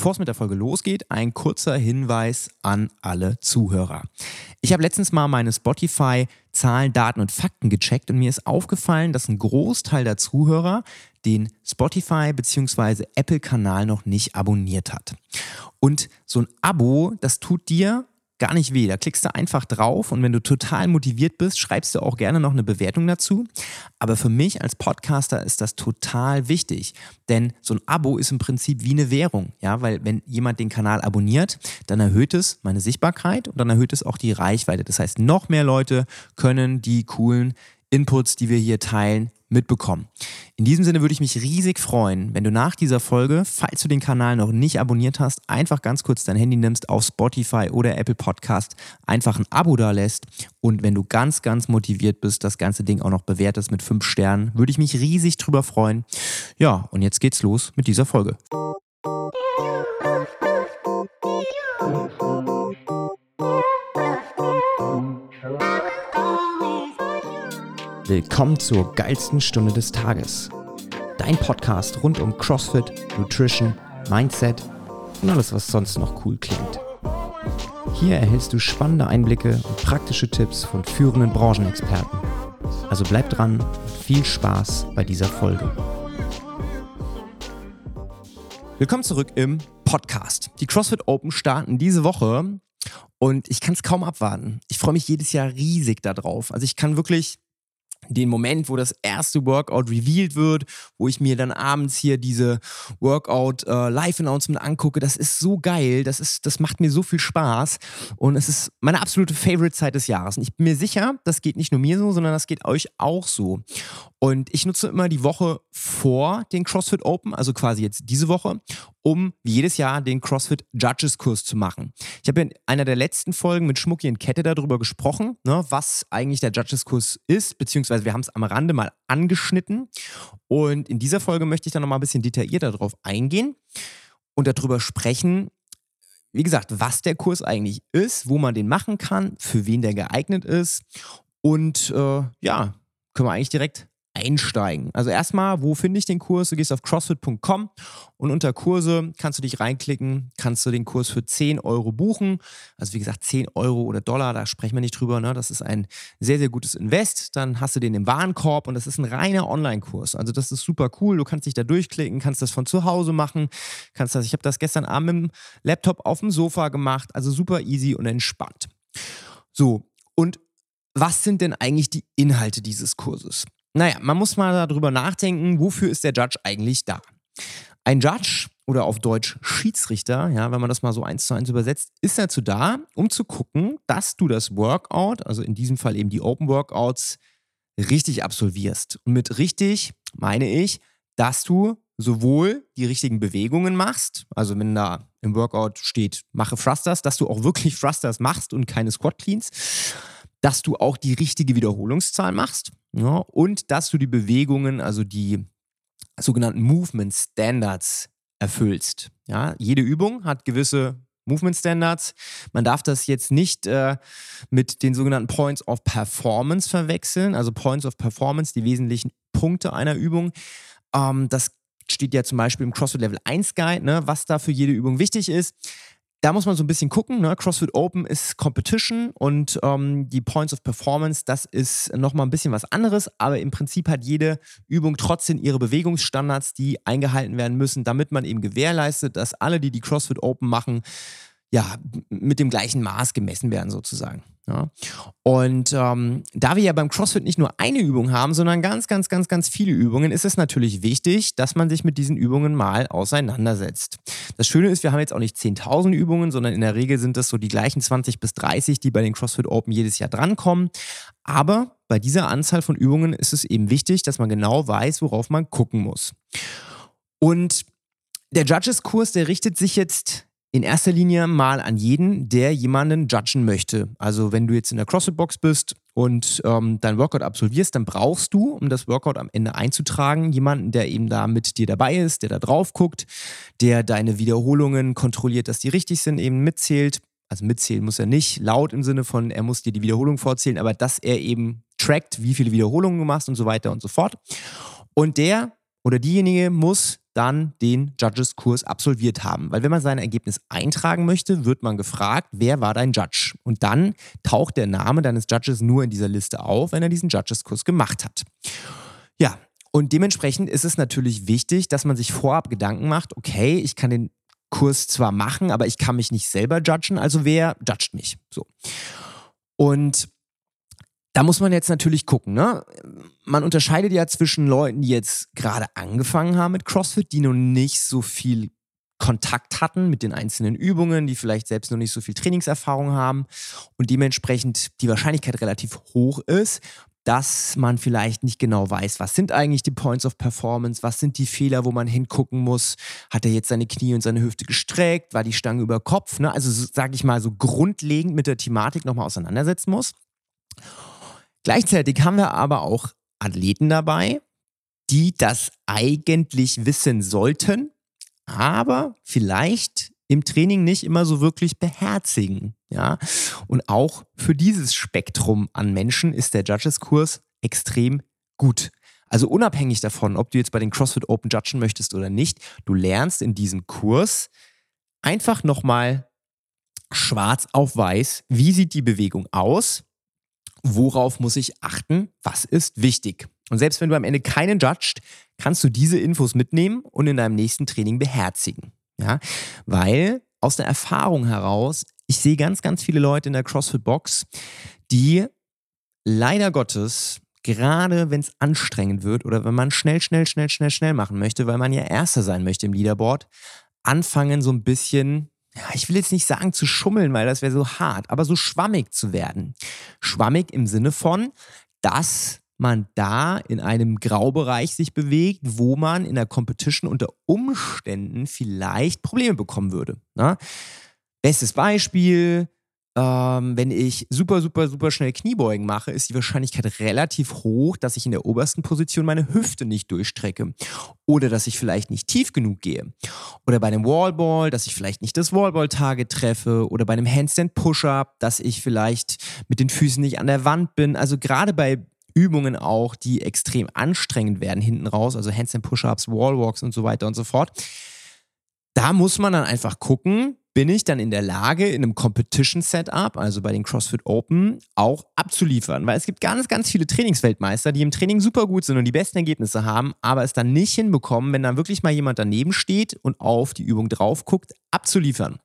Bevor es mit der Folge losgeht, ein kurzer Hinweis an alle Zuhörer. Ich habe letztens mal meine Spotify Zahlen, Daten und Fakten gecheckt und mir ist aufgefallen, dass ein Großteil der Zuhörer den Spotify bzw. Apple-Kanal noch nicht abonniert hat. Und so ein Abo, das tut dir gar nicht weh. Da klickst du einfach drauf und wenn du total motiviert bist, schreibst du auch gerne noch eine Bewertung dazu. Aber für mich als Podcaster ist das total wichtig, denn so ein Abo ist im Prinzip wie eine Währung, ja, weil wenn jemand den Kanal abonniert, dann erhöht es meine Sichtbarkeit und dann erhöht es auch die Reichweite. Das heißt, noch mehr Leute können die coolen Inputs, die wir hier teilen, mitbekommen. In diesem Sinne würde ich mich riesig freuen, wenn du nach dieser Folge, falls du den Kanal noch nicht abonniert hast, einfach ganz kurz dein Handy nimmst, auf Spotify oder Apple Podcast einfach ein Abo da lässt und wenn du ganz, ganz motiviert bist, das ganze Ding auch noch bewertest mit fünf Sternen, würde ich mich riesig drüber freuen. Ja, und jetzt geht's los mit dieser Folge. Willkommen zur geilsten Stunde des Tages. Dein Podcast rund um CrossFit, Nutrition, Mindset und alles, was sonst noch cool klingt. Hier erhältst du spannende Einblicke und praktische Tipps von führenden Branchenexperten. Also bleib dran und viel Spaß bei dieser Folge. Willkommen zurück im Podcast. Die CrossFit Open starten diese Woche und ich kann es kaum abwarten. Ich freue mich jedes Jahr riesig darauf. Also ich kann wirklich den Moment, wo das erste Workout revealed wird, wo ich mir dann abends hier diese Workout äh, Live-Announcement angucke, das ist so geil, das, ist, das macht mir so viel Spaß und es ist meine absolute Favorite-Zeit des Jahres. Und ich bin mir sicher, das geht nicht nur mir so, sondern das geht euch auch so. Und ich nutze immer die Woche vor den CrossFit Open, also quasi jetzt diese Woche, um jedes Jahr den CrossFit Judges Kurs zu machen. Ich habe in einer der letzten Folgen mit Schmucki und Kette darüber gesprochen, ne, was eigentlich der Judges Kurs ist, beziehungsweise wir haben es am Rande mal angeschnitten. Und in dieser Folge möchte ich dann nochmal ein bisschen detaillierter darauf eingehen und darüber sprechen, wie gesagt, was der Kurs eigentlich ist, wo man den machen kann, für wen der geeignet ist. Und äh, ja, können wir eigentlich direkt einsteigen. Also erstmal, wo finde ich den Kurs? Du gehst auf crossfit.com und unter Kurse kannst du dich reinklicken, kannst du den Kurs für 10 Euro buchen. Also wie gesagt, 10 Euro oder Dollar, da sprechen wir nicht drüber. Ne? Das ist ein sehr, sehr gutes Invest. Dann hast du den im Warenkorb und das ist ein reiner Online-Kurs. Also das ist super cool. Du kannst dich da durchklicken, kannst das von zu Hause machen. Kannst das, ich habe das gestern Abend mit dem Laptop auf dem Sofa gemacht. Also super easy und entspannt. So, und was sind denn eigentlich die Inhalte dieses Kurses? Naja, man muss mal darüber nachdenken, wofür ist der Judge eigentlich da? Ein Judge oder auf Deutsch Schiedsrichter, ja, wenn man das mal so eins zu eins übersetzt, ist dazu da, um zu gucken, dass du das Workout, also in diesem Fall eben die Open Workouts, richtig absolvierst. Und mit richtig meine ich, dass du sowohl die richtigen Bewegungen machst, also wenn da im Workout steht, mache Thrusters, dass du auch wirklich Thrusters machst und keine Squat Cleans, dass du auch die richtige Wiederholungszahl machst ja, und dass du die Bewegungen, also die sogenannten Movement Standards erfüllst. Ja, jede Übung hat gewisse Movement Standards. Man darf das jetzt nicht äh, mit den sogenannten Points of Performance verwechseln. Also Points of Performance, die wesentlichen Punkte einer Übung. Ähm, das steht ja zum Beispiel im CrossFit Level 1 Guide, ne, was da für jede Übung wichtig ist da muss man so ein bisschen gucken. Ne? CrossFit Open ist Competition und ähm, die Points of Performance, das ist nochmal ein bisschen was anderes, aber im Prinzip hat jede Übung trotzdem ihre Bewegungsstandards, die eingehalten werden müssen, damit man eben gewährleistet, dass alle, die die CrossFit Open machen, ja, mit dem gleichen Maß gemessen werden sozusagen. Ja. Und ähm, da wir ja beim CrossFit nicht nur eine Übung haben, sondern ganz, ganz, ganz, ganz viele Übungen, ist es natürlich wichtig, dass man sich mit diesen Übungen mal auseinandersetzt. Das Schöne ist, wir haben jetzt auch nicht 10.000 Übungen, sondern in der Regel sind das so die gleichen 20 bis 30, die bei den CrossFit Open jedes Jahr drankommen. Aber bei dieser Anzahl von Übungen ist es eben wichtig, dass man genau weiß, worauf man gucken muss. Und der Judges-Kurs, der richtet sich jetzt in erster Linie mal an jeden, der jemanden judgen möchte. Also wenn du jetzt in der CrossFit-Box bist und ähm, dein Workout absolvierst, dann brauchst du, um das Workout am Ende einzutragen, jemanden, der eben da mit dir dabei ist, der da drauf guckt, der deine Wiederholungen kontrolliert, dass die richtig sind, eben mitzählt. Also mitzählen muss er nicht, laut im Sinne von, er muss dir die Wiederholung vorzählen, aber dass er eben trackt, wie viele Wiederholungen du machst und so weiter und so fort. Und der oder diejenige muss dann den Judges-Kurs absolviert haben. Weil wenn man sein Ergebnis eintragen möchte, wird man gefragt, wer war dein Judge? Und dann taucht der Name deines Judges nur in dieser Liste auf, wenn er diesen Judges-Kurs gemacht hat. Ja, und dementsprechend ist es natürlich wichtig, dass man sich vorab Gedanken macht, okay, ich kann den Kurs zwar machen, aber ich kann mich nicht selber judgen, also wer judgt mich? So. Und da muss man jetzt natürlich gucken, ne? Man unterscheidet ja zwischen Leuten, die jetzt gerade angefangen haben mit CrossFit, die noch nicht so viel Kontakt hatten mit den einzelnen Übungen, die vielleicht selbst noch nicht so viel Trainingserfahrung haben und dementsprechend die Wahrscheinlichkeit relativ hoch ist, dass man vielleicht nicht genau weiß, was sind eigentlich die Points of Performance, was sind die Fehler, wo man hingucken muss. Hat er jetzt seine Knie und seine Hüfte gestreckt, war die Stange über Kopf, ne? also sage ich mal so grundlegend mit der Thematik nochmal auseinandersetzen muss. Gleichzeitig haben wir aber auch Athleten dabei, die das eigentlich wissen sollten, aber vielleicht im Training nicht immer so wirklich beherzigen. Ja? Und auch für dieses Spektrum an Menschen ist der Judges-Kurs extrem gut. Also unabhängig davon, ob du jetzt bei den CrossFit Open judgen möchtest oder nicht, du lernst in diesem Kurs einfach nochmal schwarz auf weiß, wie sieht die Bewegung aus, worauf muss ich achten, was ist wichtig. Und selbst wenn du am Ende keinen judgst, kannst du diese Infos mitnehmen und in deinem nächsten Training beherzigen. Ja, weil aus der Erfahrung heraus, ich sehe ganz, ganz viele Leute in der CrossFit-Box, die leider Gottes, gerade wenn es anstrengend wird oder wenn man schnell, schnell, schnell, schnell, schnell machen möchte, weil man ja Erster sein möchte im Leaderboard, anfangen so ein bisschen ja, ich will jetzt nicht sagen zu schummeln, weil das wäre so hart, aber so schwammig zu werden. Schwammig im Sinne von, dass man da in einem Graubereich sich bewegt, wo man in der Competition unter Umständen vielleicht Probleme bekommen würde. Ne? Bestes Beispiel, ähm, wenn ich super, super, super schnell Kniebeugen mache, ist die Wahrscheinlichkeit relativ hoch, dass ich in der obersten Position meine Hüfte nicht durchstrecke. Oder dass ich vielleicht nicht tief genug gehe. Oder bei einem Wallball, dass ich vielleicht nicht das Wallball-Target treffe. Oder bei einem Handstand Push-Up, dass ich vielleicht mit den Füßen nicht an der Wand bin. Also gerade bei Übungen auch, die extrem anstrengend werden hinten raus, also Handstand Push-Ups, Wallwalks und so weiter und so fort. Da muss man dann einfach gucken, bin ich dann in der Lage, in einem Competition-Setup, also bei den CrossFit Open, auch abzuliefern. Weil es gibt ganz, ganz viele Trainingsweltmeister, die im Training super gut sind und die besten Ergebnisse haben, aber es dann nicht hinbekommen, wenn dann wirklich mal jemand daneben steht und auf die Übung drauf guckt, abzuliefern.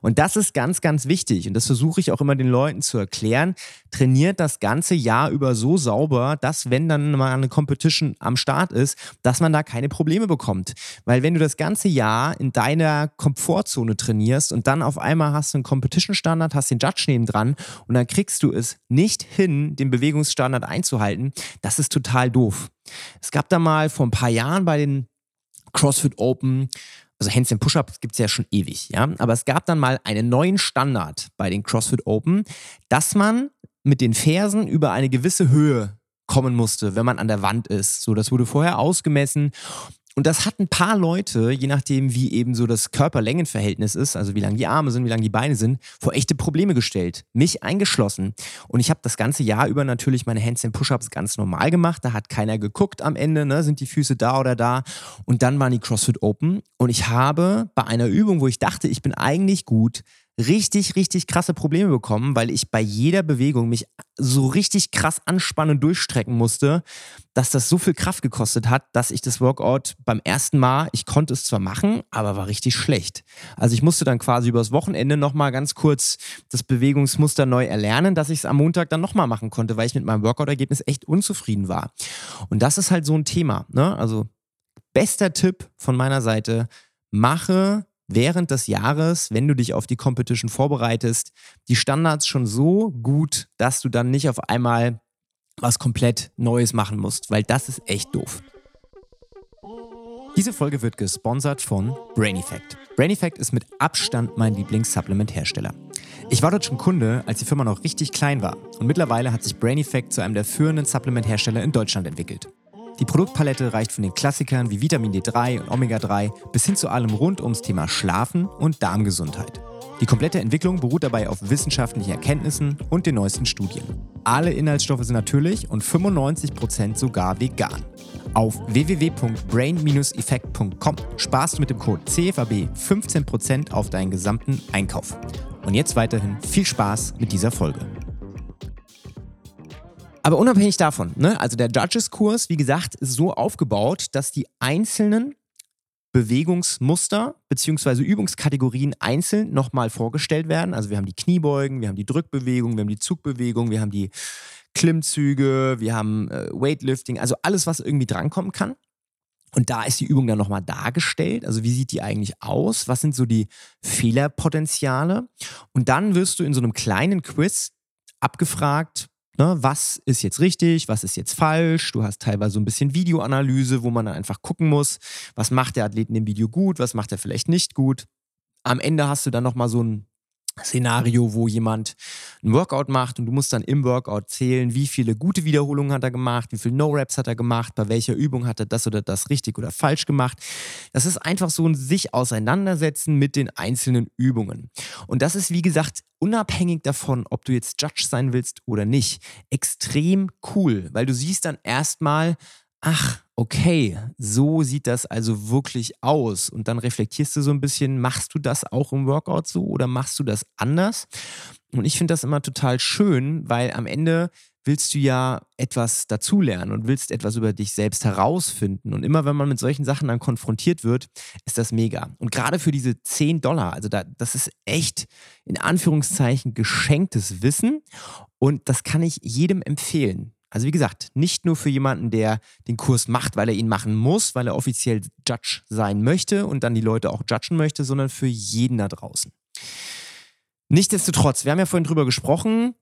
Und das ist ganz, ganz wichtig. Und das versuche ich auch immer den Leuten zu erklären. Trainiert das ganze Jahr über so sauber, dass wenn dann mal eine Competition am Start ist, dass man da keine Probleme bekommt. Weil wenn du das ganze Jahr in deiner Komfortzone trainierst und dann auf einmal hast du einen Competition-Standard, hast den Judge neben dran und dann kriegst du es nicht hin, den Bewegungsstandard einzuhalten, das ist total doof. Es gab da mal vor ein paar Jahren bei den CrossFit Open also Handstand Push-Up gibt es ja schon ewig, ja. Aber es gab dann mal einen neuen Standard bei den CrossFit Open, dass man mit den Fersen über eine gewisse Höhe kommen musste, wenn man an der Wand ist. So, das wurde vorher ausgemessen und das hat ein paar Leute, je nachdem, wie eben so das Körperlängenverhältnis ist, also wie lang die Arme sind, wie lang die Beine sind, vor echte Probleme gestellt. Mich eingeschlossen. Und ich habe das ganze Jahr über natürlich meine Handstand Push-Ups ganz normal gemacht. Da hat keiner geguckt am Ende, ne? sind die Füße da oder da. Und dann waren die CrossFit Open. Und ich habe bei einer Übung, wo ich dachte, ich bin eigentlich gut, richtig, richtig krasse Probleme bekommen, weil ich bei jeder Bewegung mich so richtig krass anspannen und durchstrecken musste, dass das so viel Kraft gekostet hat, dass ich das Workout beim ersten Mal, ich konnte es zwar machen, aber war richtig schlecht. Also ich musste dann quasi übers Wochenende nochmal ganz kurz das Bewegungsmuster neu erlernen, dass ich es am Montag dann nochmal machen konnte, weil ich mit meinem Workout-Ergebnis echt unzufrieden war. Und das ist halt so ein Thema. Ne? Also bester Tipp von meiner Seite, mache während des Jahres, wenn du dich auf die Competition vorbereitest, die Standards schon so gut, dass du dann nicht auf einmal was komplett Neues machen musst, weil das ist echt doof. Diese Folge wird gesponsert von Brain Effect. Brain Effect ist mit Abstand mein Lieblings-Supplement-Hersteller. Ich war dort schon Kunde, als die Firma noch richtig klein war und mittlerweile hat sich Brain Effect zu einem der führenden Supplement-Hersteller in Deutschland entwickelt. Die Produktpalette reicht von den Klassikern wie Vitamin D3 und Omega-3 bis hin zu allem rund ums Thema Schlafen und Darmgesundheit. Die komplette Entwicklung beruht dabei auf wissenschaftlichen Erkenntnissen und den neuesten Studien. Alle Inhaltsstoffe sind natürlich und 95% sogar vegan. Auf www.brain-effekt.com sparst du mit dem Code CFAB 15% auf deinen gesamten Einkauf. Und jetzt weiterhin viel Spaß mit dieser Folge. Aber unabhängig davon, ne, also der Judges-Kurs, wie gesagt, ist so aufgebaut, dass die einzelnen Bewegungsmuster bzw. Übungskategorien einzeln nochmal vorgestellt werden. Also wir haben die Kniebeugen, wir haben die Drückbewegung, wir haben die Zugbewegung, wir haben die Klimmzüge, wir haben äh, Weightlifting, also alles, was irgendwie drankommen kann. Und da ist die Übung dann nochmal dargestellt. Also wie sieht die eigentlich aus? Was sind so die Fehlerpotenziale? Und dann wirst du in so einem kleinen Quiz abgefragt, Ne, was ist jetzt richtig, was ist jetzt falsch? Du hast teilweise so ein bisschen Videoanalyse, wo man dann einfach gucken muss, was macht der Athlet in dem Video gut, was macht er vielleicht nicht gut. Am Ende hast du dann nochmal so ein Szenario, wo jemand ein Workout macht und du musst dann im Workout zählen, wie viele gute Wiederholungen hat er gemacht, wie viele No-Raps hat er gemacht, bei welcher Übung hat er das oder das richtig oder falsch gemacht. Das ist einfach so ein sich auseinandersetzen mit den einzelnen Übungen. Und das ist, wie gesagt, unabhängig davon, ob du jetzt Judge sein willst oder nicht, extrem cool, weil du siehst dann erstmal, ach, okay, so sieht das also wirklich aus. Und dann reflektierst du so ein bisschen, machst du das auch im Workout so oder machst du das anders? Und ich finde das immer total schön, weil am Ende willst du ja etwas dazulernen und willst etwas über dich selbst herausfinden. Und immer wenn man mit solchen Sachen dann konfrontiert wird, ist das mega. Und gerade für diese 10 Dollar, also da, das ist echt in Anführungszeichen geschenktes Wissen. Und das kann ich jedem empfehlen. Also wie gesagt, nicht nur für jemanden, der den Kurs macht, weil er ihn machen muss, weil er offiziell Judge sein möchte und dann die Leute auch judgen möchte, sondern für jeden da draußen. Nichtsdestotrotz, wir haben ja vorhin drüber gesprochen,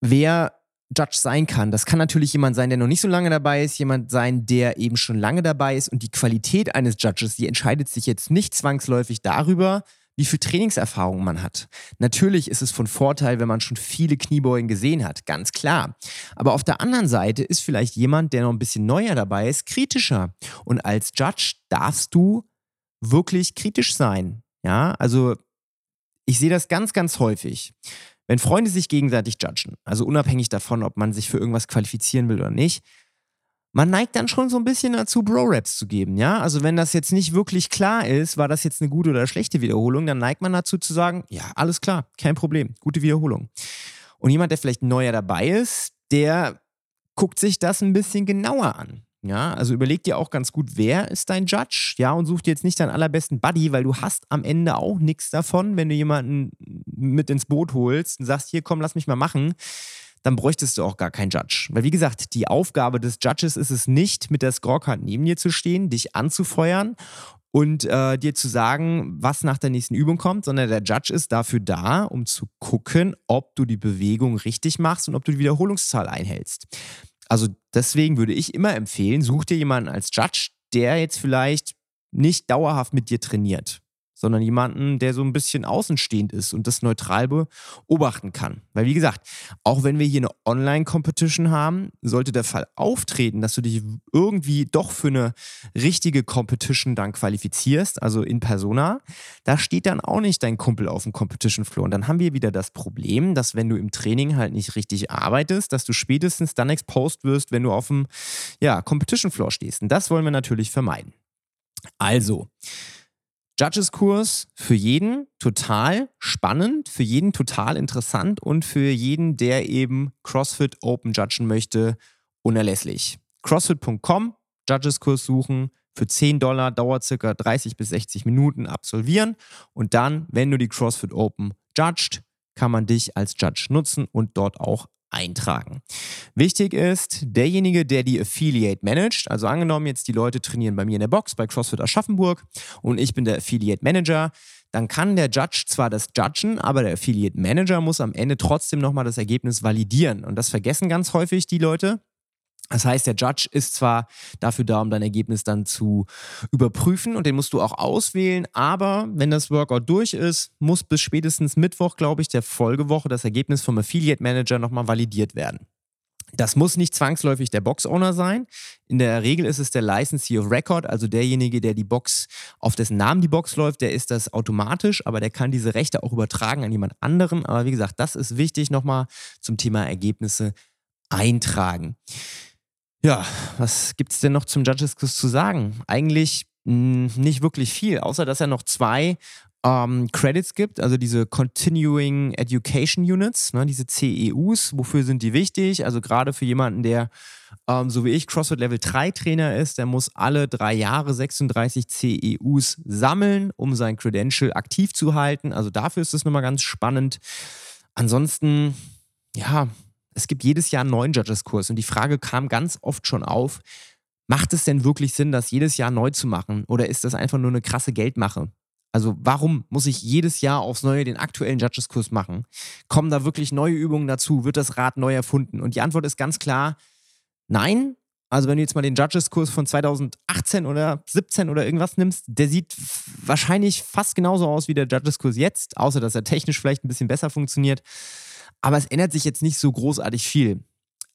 wer Judge sein kann. Das kann natürlich jemand sein, der noch nicht so lange dabei ist, jemand sein, der eben schon lange dabei ist und die Qualität eines Judges, die entscheidet sich jetzt nicht zwangsläufig darüber, wie viel Trainingserfahrung man hat. Natürlich ist es von Vorteil, wenn man schon viele Kniebeugen gesehen hat, ganz klar. Aber auf der anderen Seite ist vielleicht jemand, der noch ein bisschen neuer dabei ist, kritischer. Und als Judge darfst du wirklich kritisch sein. Ja, also ich sehe das ganz, ganz häufig. Wenn Freunde sich gegenseitig judgen, also unabhängig davon, ob man sich für irgendwas qualifizieren will oder nicht, man neigt dann schon so ein bisschen dazu, Bro-Raps zu geben, ja? Also wenn das jetzt nicht wirklich klar ist, war das jetzt eine gute oder schlechte Wiederholung, dann neigt man dazu zu sagen, ja, alles klar, kein Problem, gute Wiederholung. Und jemand, der vielleicht neuer dabei ist, der guckt sich das ein bisschen genauer an. Ja, also überleg dir auch ganz gut, wer ist dein Judge, ja, und such dir jetzt nicht deinen allerbesten Buddy, weil du hast am Ende auch nichts davon, wenn du jemanden mit ins Boot holst und sagst, hier komm, lass mich mal machen dann bräuchtest du auch gar keinen Judge. Weil wie gesagt, die Aufgabe des Judges ist es nicht, mit der Scorecard neben dir zu stehen, dich anzufeuern und äh, dir zu sagen, was nach der nächsten Übung kommt, sondern der Judge ist dafür da, um zu gucken, ob du die Bewegung richtig machst und ob du die Wiederholungszahl einhältst. Also deswegen würde ich immer empfehlen, such dir jemanden als Judge, der jetzt vielleicht nicht dauerhaft mit dir trainiert sondern jemanden, der so ein bisschen außenstehend ist und das neutral beobachten kann. Weil wie gesagt, auch wenn wir hier eine Online-Competition haben, sollte der Fall auftreten, dass du dich irgendwie doch für eine richtige Competition dann qualifizierst, also in Persona, da steht dann auch nicht dein Kumpel auf dem Competition-Floor. Und dann haben wir wieder das Problem, dass wenn du im Training halt nicht richtig arbeitest, dass du spätestens dann exposed wirst, wenn du auf dem ja, Competition-Floor stehst. Und das wollen wir natürlich vermeiden. Also, Judges-Kurs für jeden total spannend, für jeden total interessant und für jeden, der eben CrossFit Open judgen möchte, unerlässlich. CrossFit.com, Judges-Kurs suchen, für 10 Dollar dauert circa 30 bis 60 Minuten absolvieren und dann, wenn du die CrossFit Open judged, kann man dich als Judge nutzen und dort auch eintragen. Wichtig ist, derjenige, der die Affiliate managt, also angenommen jetzt die Leute trainieren bei mir in der Box bei CrossFit Aschaffenburg und ich bin der Affiliate Manager, dann kann der Judge zwar das judgen, aber der Affiliate Manager muss am Ende trotzdem nochmal das Ergebnis validieren. Und das vergessen ganz häufig die Leute. Das heißt, der Judge ist zwar dafür da, um dein Ergebnis dann zu überprüfen und den musst du auch auswählen, aber wenn das Workout durch ist, muss bis spätestens Mittwoch, glaube ich, der Folgewoche das Ergebnis vom Affiliate Manager nochmal validiert werden. Das muss nicht zwangsläufig der Box-Owner sein. In der Regel ist es der Licensee of Record, also derjenige, der die Box, auf dessen Namen die Box läuft, der ist das automatisch, aber der kann diese Rechte auch übertragen an jemand anderen. Aber wie gesagt, das ist wichtig nochmal zum Thema Ergebnisse eintragen. Ja, was gibt es denn noch zum Judges Quiz zu sagen? Eigentlich mh, hm, nicht wirklich viel, außer dass er noch zwei ähm, Credits gibt, also diese Continuing Education Units, ne, diese CEUs. Wofür sind die wichtig? Also gerade für jemanden, der ähm, so wie ich CrossFit Level 3 Trainer ist, der muss alle drei Jahre 36 CEUs sammeln, um sein Credential aktiv zu halten. Also dafür ist das nochmal ganz spannend. Ansonsten, ja, es gibt jedes Jahr einen neuen Judges-Kurs und die Frage kam ganz oft schon auf, macht es denn wirklich Sinn, das jedes Jahr neu zu machen oder ist das einfach nur eine krasse Geldmache? Also warum muss ich jedes Jahr aufs Neue den aktuellen Judges-Kurs machen? Kommen da wirklich neue Übungen dazu? Wird das Rad neu erfunden? Und die Antwort ist ganz klar, nein. Also wenn du jetzt mal den Judges-Kurs von 2018 oder 17 oder irgendwas nimmst, der sieht wahrscheinlich fast genauso aus wie der Judges-Kurs jetzt, außer dass er technisch vielleicht ein bisschen besser funktioniert. Aber es ändert sich jetzt nicht so großartig viel.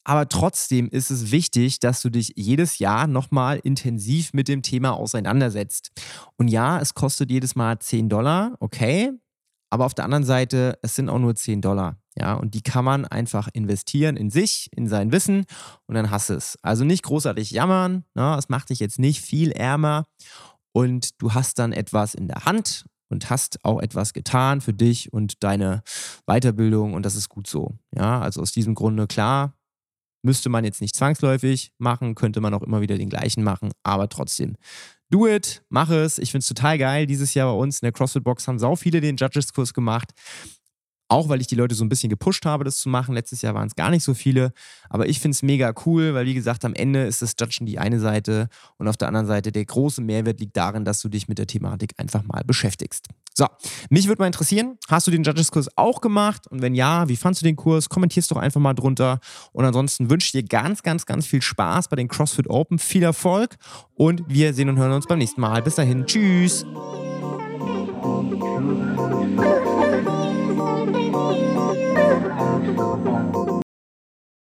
Aber trotzdem ist es wichtig, dass du dich jedes Jahr nochmal intensiv mit dem Thema auseinandersetzt. Und ja, es kostet jedes Mal 10 Dollar, okay. Aber auf der anderen Seite, es sind auch nur 10 Dollar. Ja, und die kann man einfach investieren in sich, in sein Wissen und dann hast du es. Also nicht großartig jammern, ne? es macht dich jetzt nicht viel ärmer und du hast dann etwas in der Hand und hast auch etwas getan für dich und deine Weiterbildung und das ist gut so. Ja, also aus diesem Grunde klar, müsste man jetzt nicht zwangsläufig machen, könnte man auch immer wieder den gleichen machen, aber trotzdem. Do it, mach es. Ich finde es total geil. Dieses Jahr bei uns in der CrossFit Box haben sau viele den Judges-Kurs gemacht. Auch weil ich die Leute so ein bisschen gepusht habe, das zu machen. Letztes Jahr waren es gar nicht so viele. Aber ich finde es mega cool, weil wie gesagt, am Ende ist das Judgen die eine Seite und auf der anderen Seite der große Mehrwert liegt darin, dass du dich mit der Thematik einfach mal beschäftigst. So, mich würde mal interessieren, hast du den Judges-Kurs auch gemacht? Und wenn ja, wie fandest du den Kurs? Kommentierst doch einfach mal drunter. Und ansonsten wünsche ich dir ganz, ganz, ganz viel Spaß bei den CrossFit Open. Viel Erfolg und wir sehen und hören uns beim nächsten Mal. Bis dahin, tschüss.